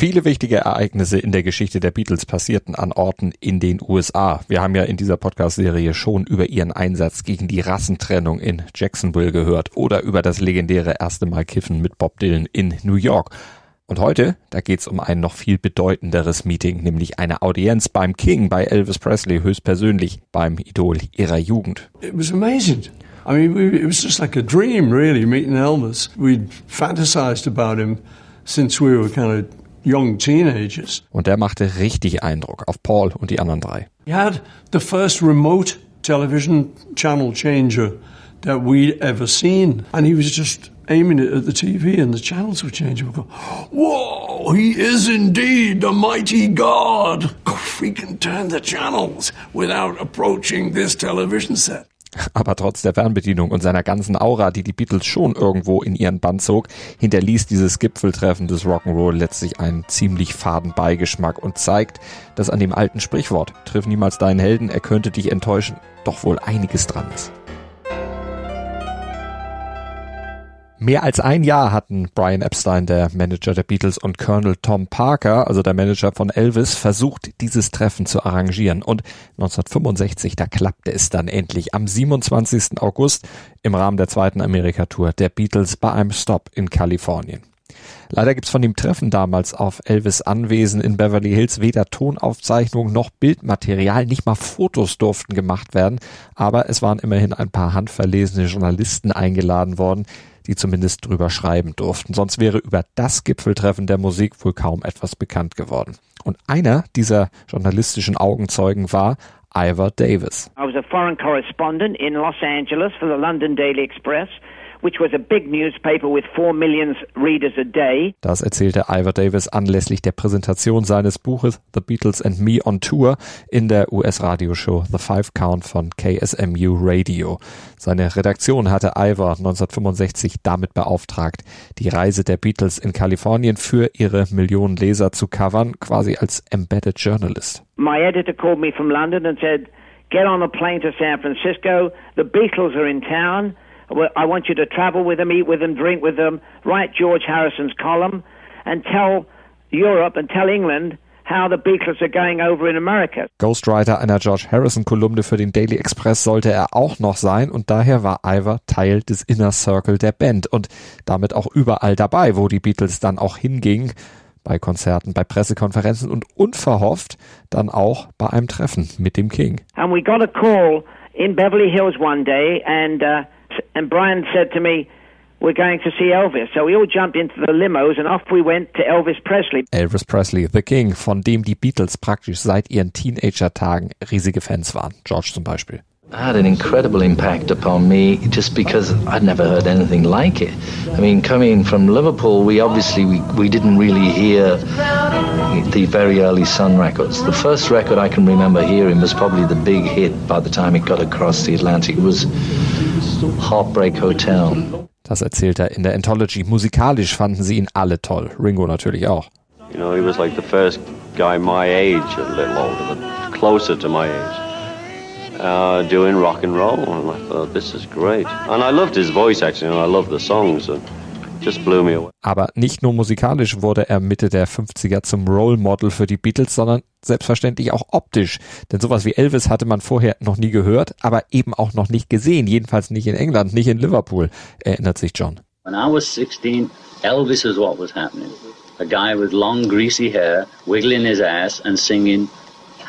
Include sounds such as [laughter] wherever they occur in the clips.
Viele wichtige Ereignisse in der Geschichte der Beatles passierten an Orten in den USA. Wir haben ja in dieser Podcast-Serie schon über ihren Einsatz gegen die Rassentrennung in Jacksonville gehört oder über das legendäre erste Mal Kiffen mit Bob Dylan in New York. Und heute, da geht's um ein noch viel bedeutenderes Meeting, nämlich eine Audienz beim King, bei Elvis Presley höchstpersönlich, beim Idol ihrer Jugend. It was amazing. I mean, it was just like a dream, really, meeting Elvis. We'd fantasized about him since we were kind of. Und der machte richtig Eindruck auf Paul und die anderen drei. He had the first remote television channel changer that we'd ever seen. And he was just aiming it at the TV and the channels were changing. We go, whoa, he is indeed the mighty God. We can turn the channels without approaching this television set. [laughs] Aber trotz der Fernbedienung und seiner ganzen Aura, die die Beatles schon irgendwo in ihren Band zog, hinterließ dieses Gipfeltreffen des Rock'n'Roll letztlich einen ziemlich faden Beigeschmack und zeigt, dass an dem alten Sprichwort, triff niemals deinen Helden, er könnte dich enttäuschen, doch wohl einiges dran ist. Mehr als ein Jahr hatten Brian Epstein, der Manager der Beatles, und Colonel Tom Parker, also der Manager von Elvis, versucht, dieses Treffen zu arrangieren. Und 1965, da klappte es dann endlich. Am 27. August im Rahmen der zweiten Amerika-Tour der Beatles bei einem Stop in Kalifornien. Leider gibt's von dem Treffen damals auf Elvis Anwesen in Beverly Hills weder Tonaufzeichnungen noch Bildmaterial, nicht mal Fotos durften gemacht werden, aber es waren immerhin ein paar handverlesene Journalisten eingeladen worden, die zumindest drüber schreiben durften. Sonst wäre über das Gipfeltreffen der Musik wohl kaum etwas bekannt geworden. Und einer dieser journalistischen Augenzeugen war Ivor Davis. I was a foreign correspondent in Los Angeles for the London Daily Express which was a big newspaper with four million readers a day. Das erzählte Ivor Davis anlässlich der Präsentation seines Buches The Beatles and Me on Tour in der US-Radioshow The Five Count von KSMU Radio. Seine Redaktion hatte Ivor 1965 damit beauftragt, die Reise der Beatles in Kalifornien für ihre Millionen Leser zu covern, quasi als Embedded Journalist. My editor called me from London and said, get on a plane to San Francisco, the Beatles are in town. I want you to travel with them, eat with them, drink with them, write George Harrison's column, and tell Europe and tell England how the Beatles are going over in America. Ghostwriter einer George Harrison Kolumne für den Daily Express sollte er auch noch sein und daher war Ivor Teil des Inner Circle der Band und damit auch überall dabei, wo die Beatles dann auch hingingen bei Konzerten, bei Pressekonferenzen und unverhofft dann auch bei einem Treffen mit dem King. And we got a call in Beverly Hills one day and uh, and Brian said to me, we're going to see Elvis. So we all jumped into the limos and off we went to Elvis Presley. Elvis Presley, The King, von dem die Beatles praktisch seit ihren Teenager-Tagen riesige Fans waren. George zum Beispiel. had an incredible impact upon me just because I'd never heard anything like it. I mean, coming from Liverpool, we obviously we, we didn't really hear the very early Sun records. The first record I can remember hearing was probably the big hit by the time it got across the Atlantic. It was Heartbreak Hotel. Das erzählt er in der Anthology. Musikalisch fanden sie ihn alle toll. Ringo natürlich auch. You know, he was like the first guy my age, a little older, but closer to my age, uh, doing rock and roll. And I thought, this is great. And I loved his voice, actually, and I loved the songs. And just blew me away. Aber nicht nur musikalisch wurde er Mitte der 50er zum Role Model für die Beatles, sondern selbstverständlich auch optisch. Denn sowas wie Elvis hatte man vorher noch nie gehört, aber eben auch noch nicht gesehen. Jedenfalls nicht in England, nicht in Liverpool, erinnert sich John. When I was 16, Elvis is what was happening. A guy with long greasy hair, wiggling his ass and singing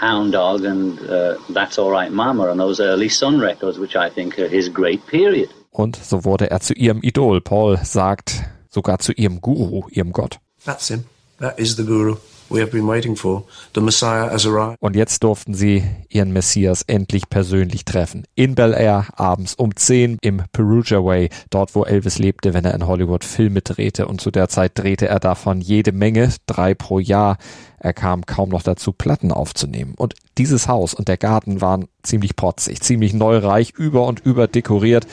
Hound Dog and uh, That's Alright Mama on those early Sun records, which I think are his great period. Und so wurde er zu ihrem Idol. Paul sagt sogar zu ihrem Guru, ihrem Gott. That's him. That is the guru we have been waiting for. The Messiah has arrived. Und jetzt durften sie ihren Messias endlich persönlich treffen. In Bel Air, abends um 10 im Perugia Way, dort wo Elvis lebte, wenn er in Hollywood Filme drehte. Und zu der Zeit drehte er davon jede Menge, drei pro Jahr. Er kam kaum noch dazu, Platten aufzunehmen. Und dieses Haus und der Garten waren ziemlich protzig, ziemlich neureich, über und über dekoriert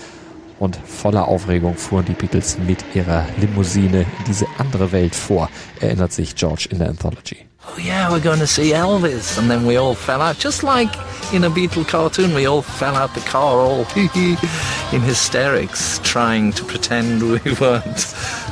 Und voller Aufregung fuhren die Beatles mit ihrer Limousine in diese andere Welt vor, erinnert sich George in der Anthology. Oh yeah, we're going to see Elvis. And then we all fell out, just like in a Beatle cartoon, we all fell out the car, all [laughs] in hysterics, trying to pretend we [laughs] weren't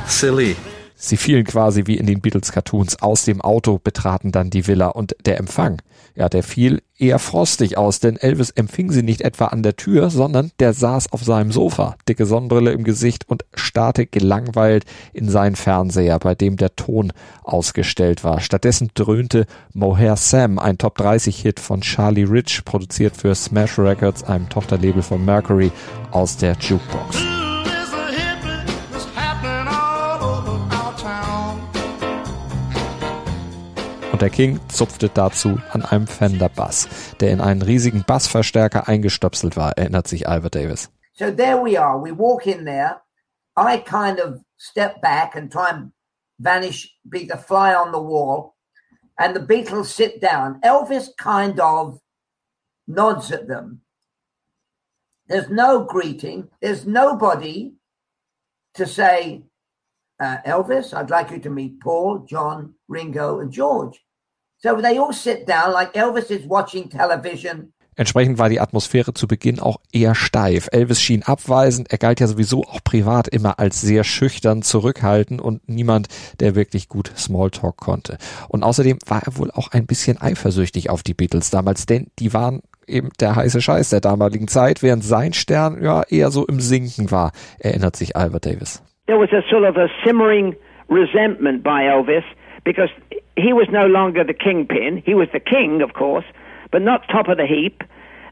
silly. Sie fielen quasi wie in den Beatles-Cartoons aus dem Auto, betraten dann die Villa und der Empfang, ja, der fiel eher frostig aus, denn Elvis empfing sie nicht etwa an der Tür, sondern der saß auf seinem Sofa, dicke Sonnenbrille im Gesicht und starrte gelangweilt in seinen Fernseher, bei dem der Ton ausgestellt war. Stattdessen dröhnte Mohair Sam, ein Top 30 Hit von Charlie Rich, produziert für Smash Records, einem Tochterlabel von Mercury, aus der Jukebox. Und der King zupfte dazu an einem Fender Bass, der in einen riesigen Bassverstärker eingestöpselt war, erinnert sich Albert Davis. So there we are. We walk in there. I kind of step back and try and vanish, be the fly on the wall. And the Beatles sit down. Elvis kind of nods at them. There's no greeting. There's nobody to say, uh, Elvis, I'd like you to meet Paul, John, Ringo, and George. So they all sit down like Elvis is watching television. Entsprechend war die Atmosphäre zu Beginn auch eher steif. Elvis schien abweisend, er galt ja sowieso auch privat immer als sehr schüchtern, zurückhaltend und niemand, der wirklich gut Smalltalk konnte. Und außerdem war er wohl auch ein bisschen eifersüchtig auf die Beatles damals, denn die waren eben der heiße Scheiß der damaligen Zeit, während sein Stern ja eher so im Sinken war, erinnert sich Albert Davis. There was a sort of a simmering resentment by Elvis because he was no longer the kingpin. He was the king, of course, but not top of the heap.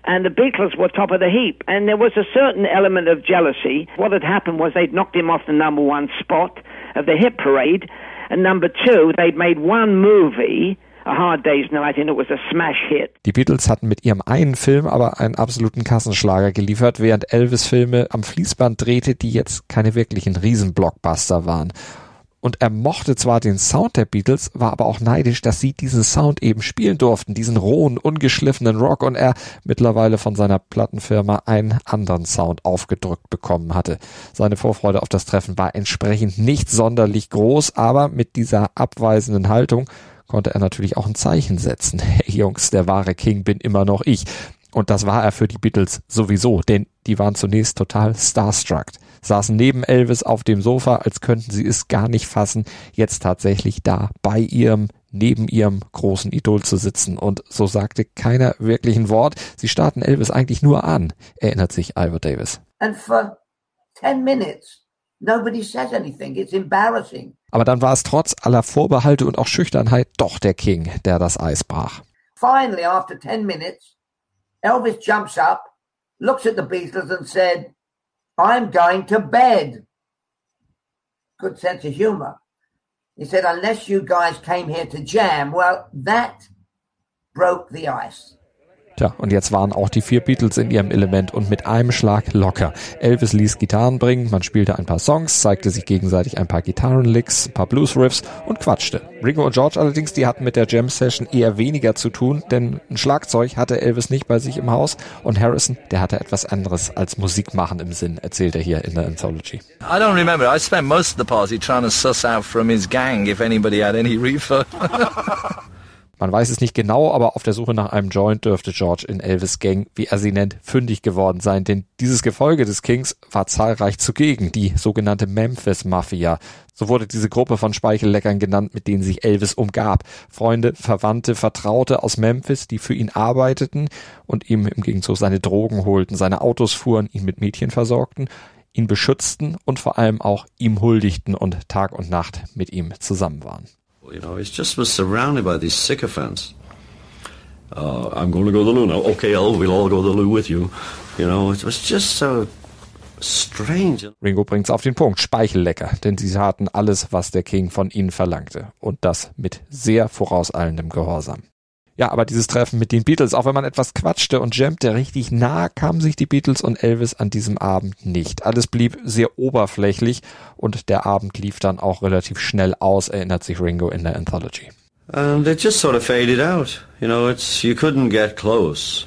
And the Beatles were top of the heap. And there was a certain element of jealousy. What had happened was they'd knocked him off the number one spot of the hit parade. And number two, they'd made one movie A Hard Day's Night and it was a smash hit. Die Beatles hatten mit ihrem einen Film aber einen absoluten Kassenschlager geliefert, während Elvis Filme am Fließband drehte, die jetzt keine wirklichen Riesenblockbuster waren. Und er mochte zwar den Sound der Beatles, war aber auch neidisch, dass sie diesen Sound eben spielen durften, diesen rohen, ungeschliffenen Rock und er mittlerweile von seiner Plattenfirma einen anderen Sound aufgedrückt bekommen hatte. Seine Vorfreude auf das Treffen war entsprechend nicht sonderlich groß, aber mit dieser abweisenden Haltung konnte er natürlich auch ein Zeichen setzen. [laughs] Hey Jungs, der wahre King bin immer noch ich. Und das war er für die Beatles sowieso, denn die waren zunächst total starstruck saßen neben Elvis auf dem Sofa, als könnten sie es gar nicht fassen, jetzt tatsächlich da bei ihrem neben ihrem großen Idol zu sitzen. Und so sagte keiner wirklich ein Wort. Sie starrten Elvis eigentlich nur an, erinnert sich Albert Davis. And for 10 minutes, nobody says anything. It's embarrassing. Aber dann war es trotz aller Vorbehalte und auch Schüchternheit doch der King, der das Eis brach. Finally, after 10 minutes, Elvis jumps up, looks at the Beatles and said, I'm going to bed. Good sense of humor. He said, unless you guys came here to jam, well, that broke the ice. Tja, und jetzt waren auch die vier Beatles in ihrem Element und mit einem Schlag locker. Elvis ließ Gitarren bringen, man spielte ein paar Songs, zeigte sich gegenseitig ein paar Gitarrenlicks, ein paar Blues-Riffs und quatschte. Ringo und George allerdings, die hatten mit der Jam-Session eher weniger zu tun, denn ein Schlagzeug hatte Elvis nicht bei sich im Haus und Harrison, der hatte etwas anderes als Musik machen im Sinn, erzählt er hier in der Anthology. I don't remember. I spent most of the party trying to suss out from his gang if anybody had any reefer. [laughs] Man weiß es nicht genau, aber auf der Suche nach einem Joint dürfte George in Elvis Gang, wie er sie nennt, fündig geworden sein, denn dieses Gefolge des Kings war zahlreich zugegen, die sogenannte Memphis Mafia. So wurde diese Gruppe von Speichelleckern genannt, mit denen sich Elvis umgab. Freunde, Verwandte, Vertraute aus Memphis, die für ihn arbeiteten und ihm im Gegenzug seine Drogen holten, seine Autos fuhren, ihn mit Mädchen versorgten, ihn beschützten und vor allem auch ihm huldigten und Tag und Nacht mit ihm zusammen waren. You know, he just was surrounded by these sycophants. Uh, I'm going to go to the loo now. Okay, oh, we'll all go to the loo with you. You know, it was just so strange. Ringo bringt's auf den Punkt. Speichellecker, denn sie taten alles, was der King von ihnen verlangte. Und das mit sehr vorauseilendem Gehorsam. Ja, aber dieses Treffen mit den Beatles, auch wenn man etwas quatschte und jammte, richtig nah kamen sich die Beatles und Elvis an diesem Abend nicht. Alles blieb sehr oberflächlich und der Abend lief dann auch relativ schnell aus, erinnert sich Ringo in der Anthology. And it just sort of faded out. You know, it's you couldn't get close.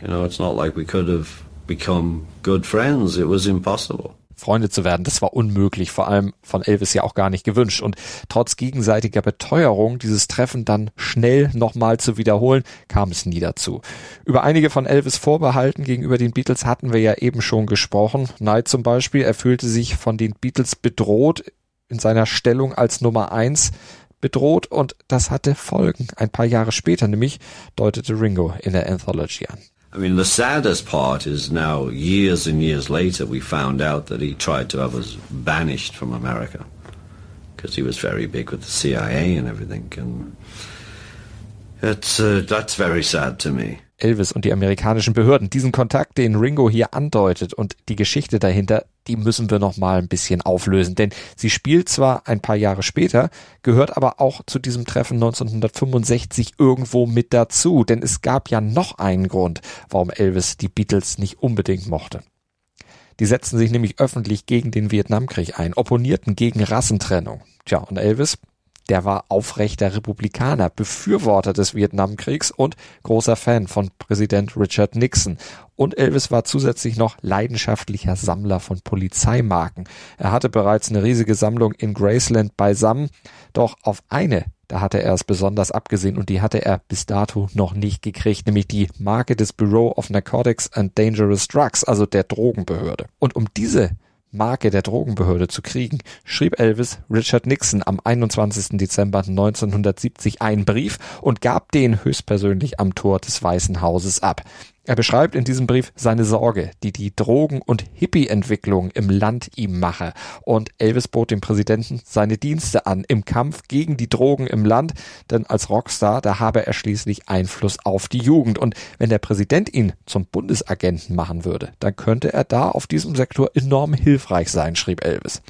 You know, it's not like we could have become good friends. It was impossible. Freunde zu werden, das war unmöglich, vor allem von Elvis ja auch gar nicht gewünscht. Und trotz gegenseitiger Beteuerung, dieses Treffen dann schnell nochmal zu wiederholen, kam es nie dazu. Über einige von Elvis Vorbehalten gegenüber den Beatles hatten wir ja eben schon gesprochen. Knight zum Beispiel, er fühlte sich von den Beatles bedroht in seiner Stellung als Nummer eins bedroht und das hatte Folgen. Ein paar Jahre später nämlich deutete Ringo in der Anthology an. I mean, the saddest part is now, years and years later, we found out that he tried to have us banished from America because he was very big with the CIA and everything. And it's, uh, that's very sad to me. Elvis und die amerikanischen Behörden. Diesen Kontakt, den Ringo hier andeutet und die Geschichte dahinter, die müssen wir noch mal ein bisschen auflösen, denn sie spielt zwar ein paar Jahre später, gehört aber auch zu diesem Treffen 1965 irgendwo mit dazu, denn es gab ja noch einen Grund, warum Elvis die Beatles nicht unbedingt mochte. Die setzten sich nämlich öffentlich gegen den Vietnamkrieg ein, opponierten gegen Rassentrennung. Tja, und Elvis, der war aufrechter Republikaner, Befürworter des Vietnamkriegs und großer Fan von Präsident Richard Nixon. Und Elvis war zusätzlich noch leidenschaftlicher Sammler von Polizeimarken. Er hatte bereits eine riesige Sammlung in Graceland beisammen, doch auf eine da hatte er es besonders abgesehen und die hatte er bis dato noch nicht gekriegt, nämlich die Marke des Bureau of Narcotics and Dangerous Drugs, also der Drogenbehörde. Und um diese Marke der Drogenbehörde zu kriegen, schrieb Elvis Richard Nixon am 21. Dezember 1970 einen Brief und gab den höchstpersönlich am Tor des Weißen Hauses ab. Er beschreibt in diesem Brief seine Sorge, die die Drogen- und Hippie-Entwicklung im Land ihm mache. Und Elvis bot dem Präsidenten seine Dienste an im Kampf gegen die Drogen im Land, denn als Rockstar, da habe er schließlich Einfluss auf die Jugend. Und wenn der Präsident ihn zum Bundesagenten machen würde, dann könnte er da auf diesem Sektor enorm hilfreich sein, schrieb Elvis.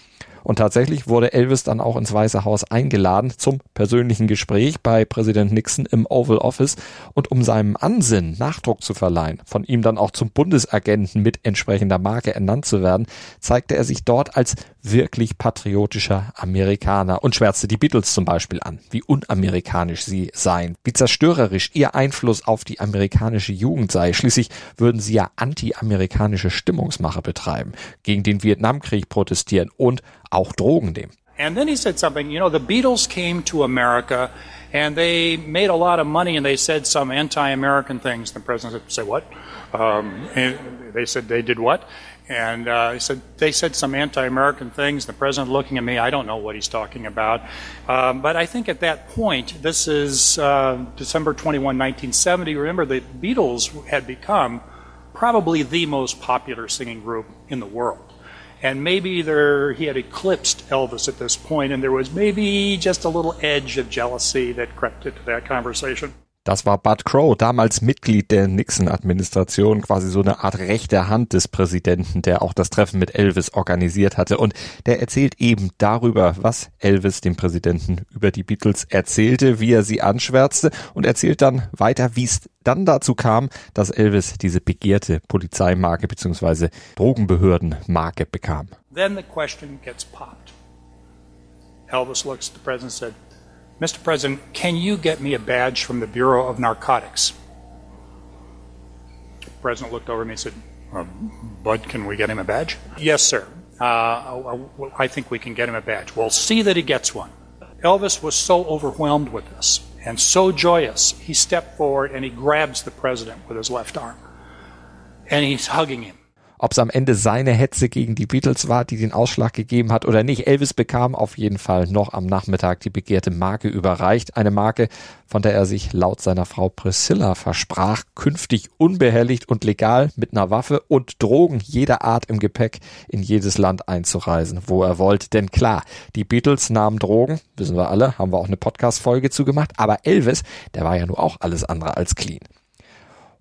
Und tatsächlich wurde Elvis dann auch ins Weiße Haus eingeladen zum persönlichen Gespräch bei Präsident Nixon im Oval Office. Und um seinem Ansinnen Nachdruck zu verleihen, von ihm dann auch zum Bundesagenten mit entsprechender Marke ernannt zu werden, zeigte er sich dort als wirklich patriotischer Amerikaner und schwärzte die Beatles zum Beispiel an, wie unamerikanisch sie seien, wie zerstörerisch ihr Einfluss auf die amerikanische Jugend sei. Schließlich würden sie ja anti-amerikanische Stimmungsmache betreiben, gegen den Vietnamkrieg protestieren und auch Drogen nehmen. And then he said something, you know, the Beatles came to America and they made a lot of money and they said some anti-American things. The president said, say what? Um, they said they did what? And uh, he said they said some anti-American things. The president looking at me, I don't know what he's talking about. Um, but I think at that point, this is uh, December 21, 1970. Remember, the Beatles had become probably the most popular singing group in the world. And maybe there, he had eclipsed Elvis at this point, and there was maybe just a little edge of jealousy that crept into that conversation. Das war Bud Crow, damals Mitglied der Nixon-Administration, quasi so eine Art rechte Hand des Präsidenten, der auch das Treffen mit Elvis organisiert hatte. Und der erzählt eben darüber, was Elvis dem Präsidenten über die Beatles erzählte, wie er sie anschwärzte und erzählt dann weiter, wie es dann dazu kam, dass Elvis diese begehrte Polizeimarke bzw. Drogenbehördenmarke bekam. Then the question gets popped. Elvis looks at the president and said, Mr. President, can you get me a badge from the Bureau of Narcotics? The president looked over me and said, uh, Bud, can we get him a badge? Yes, sir. Uh, I think we can get him a badge. We'll see that he gets one. Elvis was so overwhelmed with this and so joyous, he stepped forward and he grabs the president with his left arm. And he's hugging him. Ob es am Ende seine Hetze gegen die Beatles war, die den Ausschlag gegeben hat oder nicht. Elvis bekam auf jeden Fall noch am Nachmittag die begehrte Marke überreicht. Eine Marke, von der er sich laut seiner Frau Priscilla versprach, künftig unbehelligt und legal mit einer Waffe und Drogen jeder Art im Gepäck in jedes Land einzureisen, wo er wollte. Denn klar, die Beatles nahmen Drogen, wissen wir alle, haben wir auch eine Podcast-Folge zugemacht, aber Elvis, der war ja nur auch alles andere als clean.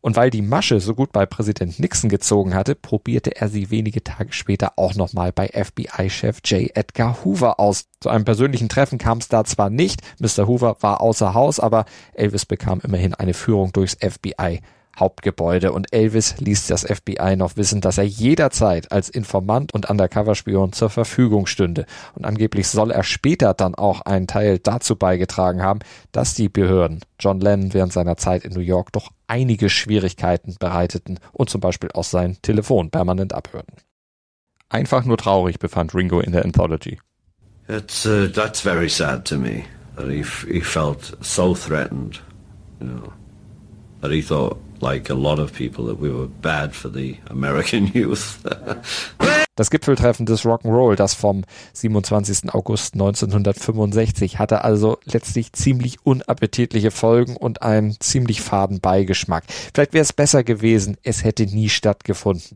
Und weil die Masche so gut bei Präsident Nixon gezogen hatte, probierte er sie wenige Tage später auch nochmal bei FBI-Chef J. Edgar Hoover aus. Zu einem persönlichen Treffen kam es da zwar nicht, Mr. Hoover war außer Haus, aber Elvis bekam immerhin eine Führung durchs FBI Hauptgebäude und Elvis ließ das FBI noch wissen, dass er jederzeit als Informant und Undercover-Spion zur Verfügung stünde. Und angeblich soll er später dann auch einen Teil dazu beigetragen haben, dass die Behörden John Lennon während seiner Zeit in New York doch einige Schwierigkeiten bereiteten und zum Beispiel auch sein Telefon permanent abhörten. Einfach nur traurig, befand Ringo in der Anthology. It's uh, that's very sad to me that he he felt so threatened, you know, that he thought, like a lot of people, that we were bad for the American [laughs] youth. Das Gipfeltreffen des Rock'n'Roll, das vom 27. August 1965, hatte also letztlich ziemlich unappetitliche Folgen und einen ziemlich faden Beigeschmack. Vielleicht wäre es besser gewesen, es hätte nie stattgefunden.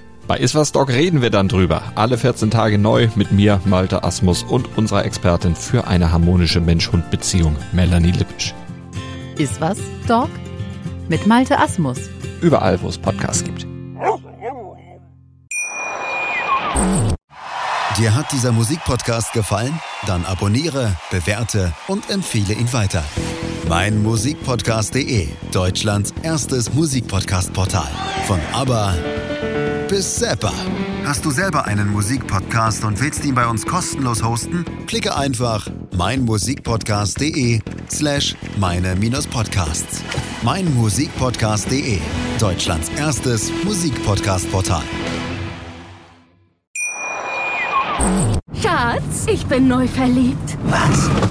Bei Iswas Dog reden wir dann drüber. Alle 14 Tage neu mit mir, Malte Asmus und unserer Expertin für eine harmonische Mensch-Hund-Beziehung, Melanie Lippisch. Iswas Dog mit Malte Asmus. Überall, wo es Podcasts gibt. Dir hat dieser Musikpodcast gefallen? Dann abonniere, bewerte und empfehle ihn weiter. Mein Musikpodcast.de, Deutschlands erstes Musikpodcast-Portal. Von ABBA bis Zappa. Hast du selber einen Musikpodcast und willst ihn bei uns kostenlos hosten? Klicke einfach meinmusikpodcast.de slash meine-podcasts. Meinmusikpodcast.de, Deutschlands erstes Musikpodcast-Portal. Schatz, ich bin neu verliebt. Was?